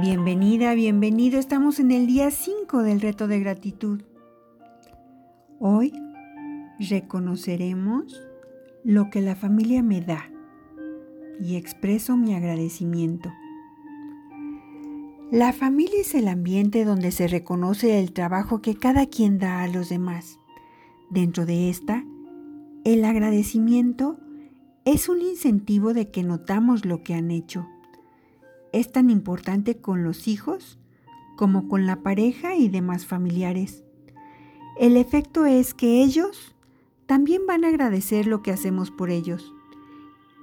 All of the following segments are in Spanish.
Bienvenida, bienvenido. Estamos en el día 5 del reto de gratitud. Hoy reconoceremos lo que la familia me da y expreso mi agradecimiento. La familia es el ambiente donde se reconoce el trabajo que cada quien da a los demás. Dentro de esta, el agradecimiento es un incentivo de que notamos lo que han hecho. Es tan importante con los hijos como con la pareja y demás familiares. El efecto es que ellos también van a agradecer lo que hacemos por ellos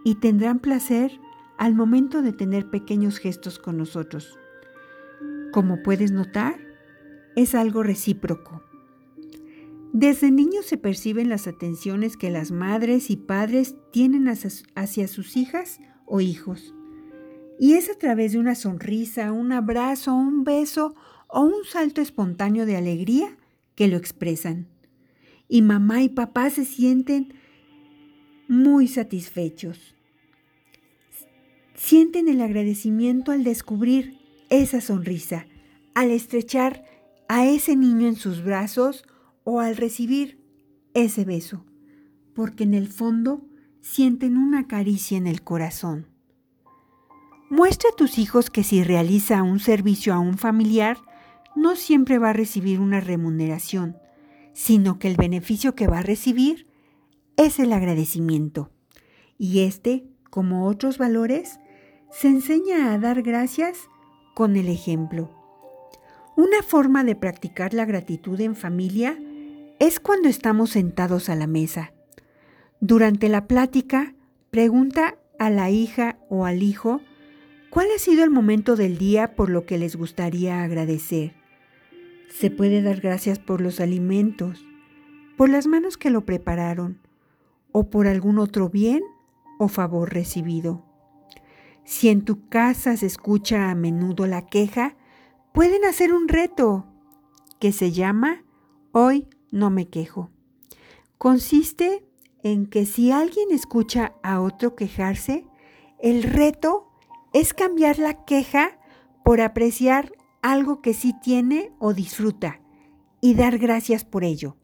y tendrán placer al momento de tener pequeños gestos con nosotros. Como puedes notar, es algo recíproco. Desde niños se perciben las atenciones que las madres y padres tienen hacia sus hijas o hijos. Y es a través de una sonrisa, un abrazo, un beso o un salto espontáneo de alegría que lo expresan. Y mamá y papá se sienten muy satisfechos. Sienten el agradecimiento al descubrir esa sonrisa, al estrechar a ese niño en sus brazos o al recibir ese beso, porque en el fondo sienten una caricia en el corazón. Muestra a tus hijos que si realiza un servicio a un familiar, no siempre va a recibir una remuneración, sino que el beneficio que va a recibir es el agradecimiento. Y este, como otros valores, se enseña a dar gracias con el ejemplo. Una forma de practicar la gratitud en familia es cuando estamos sentados a la mesa. Durante la plática, pregunta a la hija o al hijo cuál ha sido el momento del día por lo que les gustaría agradecer. Se puede dar gracias por los alimentos, por las manos que lo prepararon o por algún otro bien o favor recibido. Si en tu casa se escucha a menudo la queja, pueden hacer un reto que se llama Hoy no me quejo. Consiste en que si alguien escucha a otro quejarse, el reto es cambiar la queja por apreciar algo que sí tiene o disfruta y dar gracias por ello.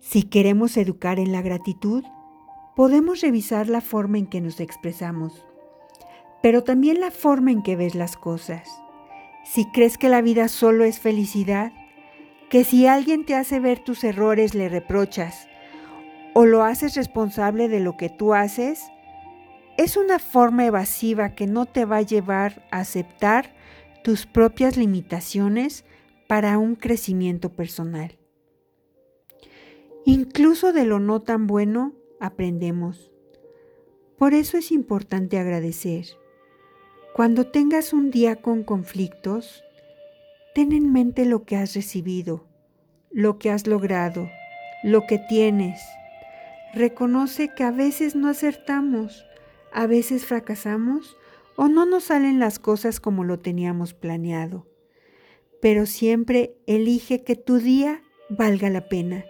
Si queremos educar en la gratitud, podemos revisar la forma en que nos expresamos, pero también la forma en que ves las cosas. Si crees que la vida solo es felicidad, que si alguien te hace ver tus errores le reprochas o lo haces responsable de lo que tú haces, es una forma evasiva que no te va a llevar a aceptar tus propias limitaciones para un crecimiento personal. Incluso de lo no tan bueno aprendemos. Por eso es importante agradecer. Cuando tengas un día con conflictos, Ten en mente lo que has recibido, lo que has logrado, lo que tienes. Reconoce que a veces no acertamos, a veces fracasamos o no nos salen las cosas como lo teníamos planeado. Pero siempre elige que tu día valga la pena.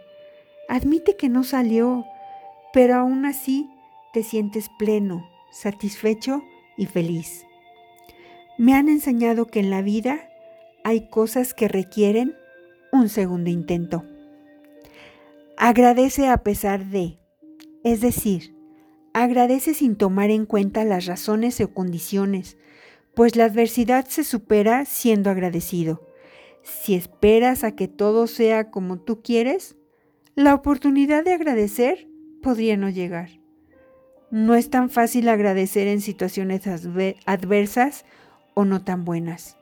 Admite que no salió, pero aún así te sientes pleno, satisfecho y feliz. Me han enseñado que en la vida hay cosas que requieren un segundo intento. Agradece a pesar de, es decir, agradece sin tomar en cuenta las razones o condiciones, pues la adversidad se supera siendo agradecido. Si esperas a que todo sea como tú quieres, la oportunidad de agradecer podría no llegar. No es tan fácil agradecer en situaciones adversas o no tan buenas.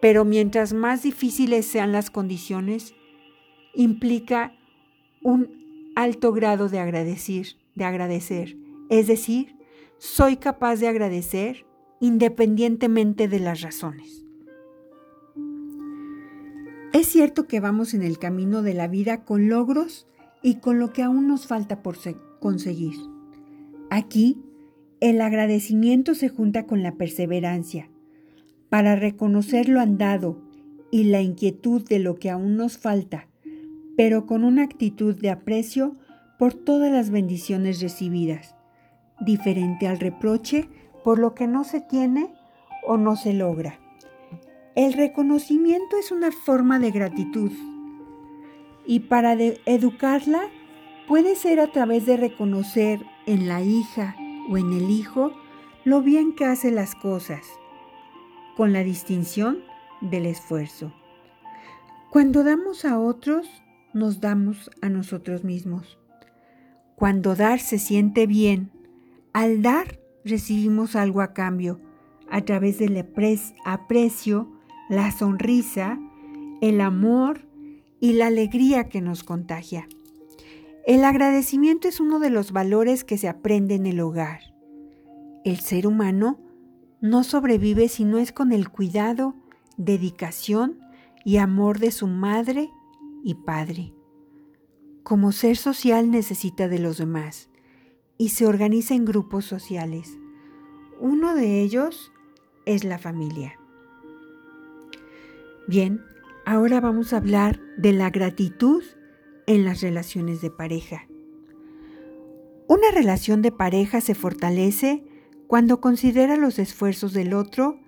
Pero mientras más difíciles sean las condiciones, implica un alto grado de agradecer, de agradecer. Es decir, soy capaz de agradecer independientemente de las razones. Es cierto que vamos en el camino de la vida con logros y con lo que aún nos falta por conseguir. Aquí, el agradecimiento se junta con la perseverancia, para reconocer lo andado y la inquietud de lo que aún nos falta, pero con una actitud de aprecio por todas las bendiciones recibidas, diferente al reproche por lo que no se tiene o no se logra. El reconocimiento es una forma de gratitud y para educarla puede ser a través de reconocer en la hija o en el hijo lo bien que hace las cosas, con la distinción del esfuerzo. Cuando damos a otros, nos damos a nosotros mismos. Cuando dar se siente bien, al dar recibimos algo a cambio, a través del aprecio, la sonrisa, el amor y la alegría que nos contagia. El agradecimiento es uno de los valores que se aprende en el hogar. El ser humano no sobrevive si no es con el cuidado, dedicación y amor de su madre y padre. Como ser social necesita de los demás y se organiza en grupos sociales. Uno de ellos es la familia. Bien, ahora vamos a hablar de la gratitud en las relaciones de pareja. Una relación de pareja se fortalece cuando considera los esfuerzos del otro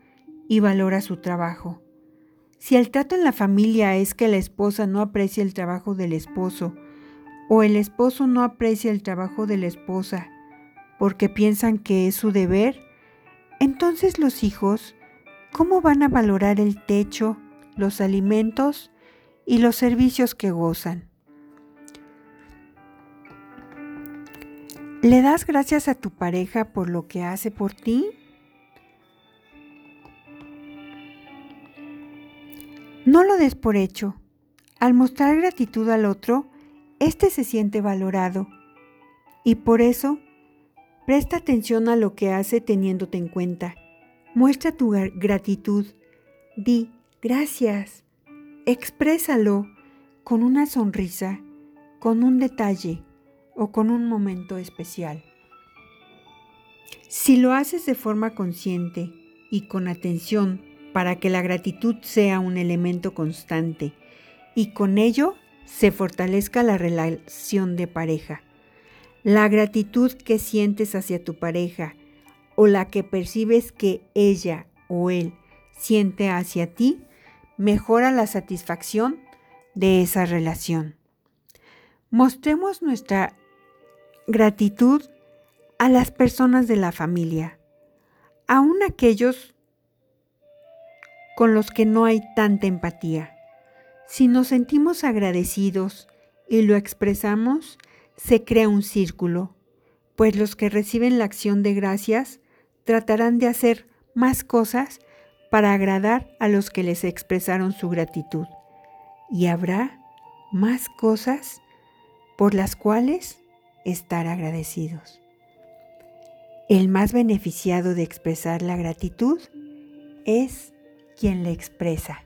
y valora su trabajo. Si el trato en la familia es que la esposa no aprecia el trabajo del esposo o el esposo no aprecia el trabajo de la esposa porque piensan que es su deber, entonces los hijos, ¿cómo van a valorar el techo, los alimentos y los servicios que gozan? ¿Le das gracias a tu pareja por lo que hace por ti? No lo des por hecho. Al mostrar gratitud al otro, éste se siente valorado. Y por eso, presta atención a lo que hace teniéndote en cuenta. Muestra tu gratitud. Di gracias. Exprésalo con una sonrisa, con un detalle o con un momento especial. Si lo haces de forma consciente y con atención para que la gratitud sea un elemento constante y con ello se fortalezca la relación de pareja. La gratitud que sientes hacia tu pareja o la que percibes que ella o él siente hacia ti mejora la satisfacción de esa relación. Mostremos nuestra gratitud a las personas de la familia, aun aquellos con los que no hay tanta empatía. Si nos sentimos agradecidos y lo expresamos, se crea un círculo, pues los que reciben la acción de gracias tratarán de hacer más cosas para agradar a los que les expresaron su gratitud. Y habrá más cosas por las cuales estar agradecidos. El más beneficiado de expresar la gratitud es quien le expresa.